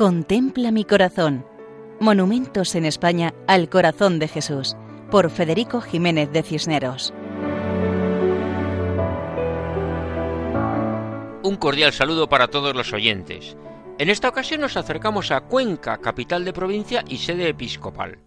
Contempla mi corazón. Monumentos en España al corazón de Jesús, por Federico Jiménez de Cisneros. Un cordial saludo para todos los oyentes. En esta ocasión nos acercamos a Cuenca, capital de provincia y sede episcopal.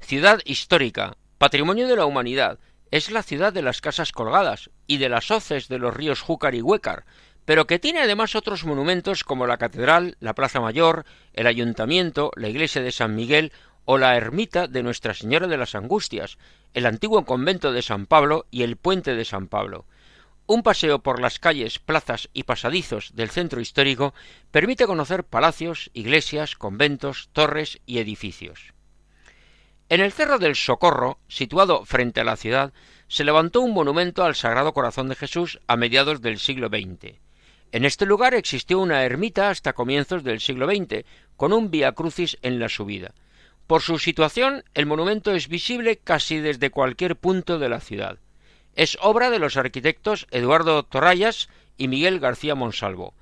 Ciudad histórica, patrimonio de la humanidad, es la ciudad de las casas colgadas y de las hoces de los ríos Júcar y Huécar, pero que tiene además otros monumentos como la Catedral, la Plaza Mayor, el Ayuntamiento, la Iglesia de San Miguel o la ermita de Nuestra Señora de las Angustias, el antiguo convento de San Pablo y el puente de San Pablo. Un paseo por las calles, plazas y pasadizos del centro histórico permite conocer palacios, iglesias, conventos, torres y edificios. En el Cerro del Socorro, situado frente a la ciudad, se levantó un monumento al Sagrado Corazón de Jesús a mediados del siglo XX. En este lugar existió una ermita hasta comienzos del siglo XX, con un vía crucis en la subida. Por su situación, el monumento es visible casi desde cualquier punto de la ciudad. Es obra de los arquitectos Eduardo Torrayas y Miguel García Monsalvo.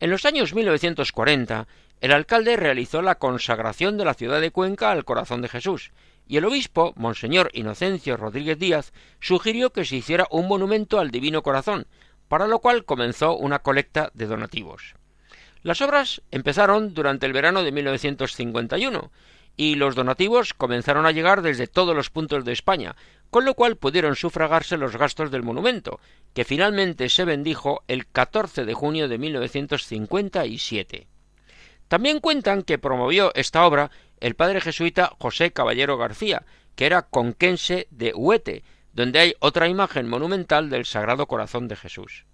En los años 1940, el alcalde realizó la consagración de la ciudad de Cuenca al corazón de Jesús, y el obispo, Monseñor Inocencio Rodríguez Díaz, sugirió que se hiciera un monumento al Divino Corazón, para lo cual comenzó una colecta de donativos. Las obras empezaron durante el verano de 1951 y los donativos comenzaron a llegar desde todos los puntos de España, con lo cual pudieron sufragarse los gastos del monumento, que finalmente se bendijo el 14 de junio de 1957. También cuentan que promovió esta obra el padre jesuita José Caballero García, que era conquense de Huete, donde hay otra imagen monumental del Sagrado Corazón de Jesús.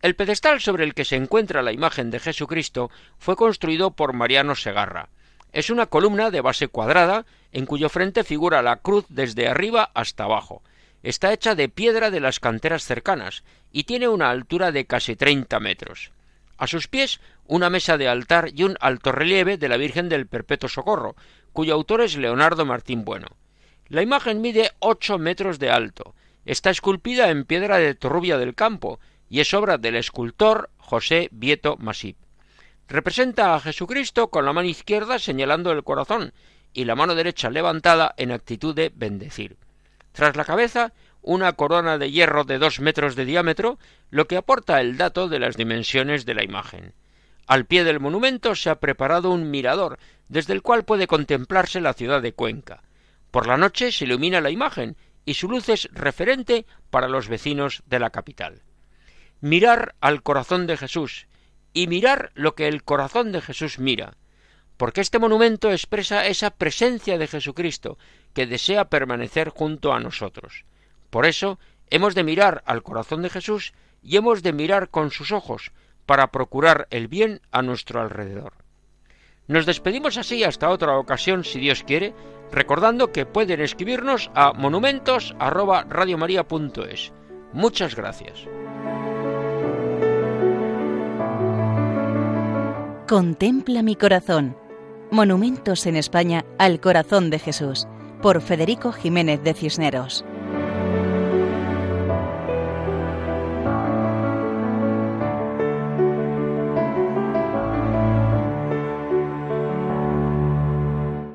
El pedestal sobre el que se encuentra la imagen de Jesucristo fue construido por Mariano Segarra. Es una columna de base cuadrada, en cuyo frente figura la cruz desde arriba hasta abajo. Está hecha de piedra de las canteras cercanas y tiene una altura de casi treinta metros. A sus pies una mesa de altar y un alto relieve de la Virgen del Perpetuo Socorro, cuyo autor es Leonardo Martín Bueno. La imagen mide ocho metros de alto. Está esculpida en piedra de Torrubia del Campo y es obra del escultor José Vieto Masip. Representa a Jesucristo con la mano izquierda señalando el corazón y la mano derecha levantada en actitud de bendecir. Tras la cabeza, una corona de hierro de dos metros de diámetro, lo que aporta el dato de las dimensiones de la imagen. Al pie del monumento se ha preparado un mirador, desde el cual puede contemplarse la ciudad de Cuenca. Por la noche se ilumina la imagen y su luz es referente para los vecinos de la capital. Mirar al corazón de Jesús y mirar lo que el corazón de Jesús mira, porque este monumento expresa esa presencia de Jesucristo que desea permanecer junto a nosotros. Por eso hemos de mirar al corazón de Jesús y hemos de mirar con sus ojos para procurar el bien a nuestro alrededor. Nos despedimos así hasta otra ocasión, si Dios quiere, recordando que pueden escribirnos a monumentos@radiomaria.es. Muchas gracias. Contempla mi corazón. Monumentos en España al corazón de Jesús, por Federico Jiménez de Cisneros.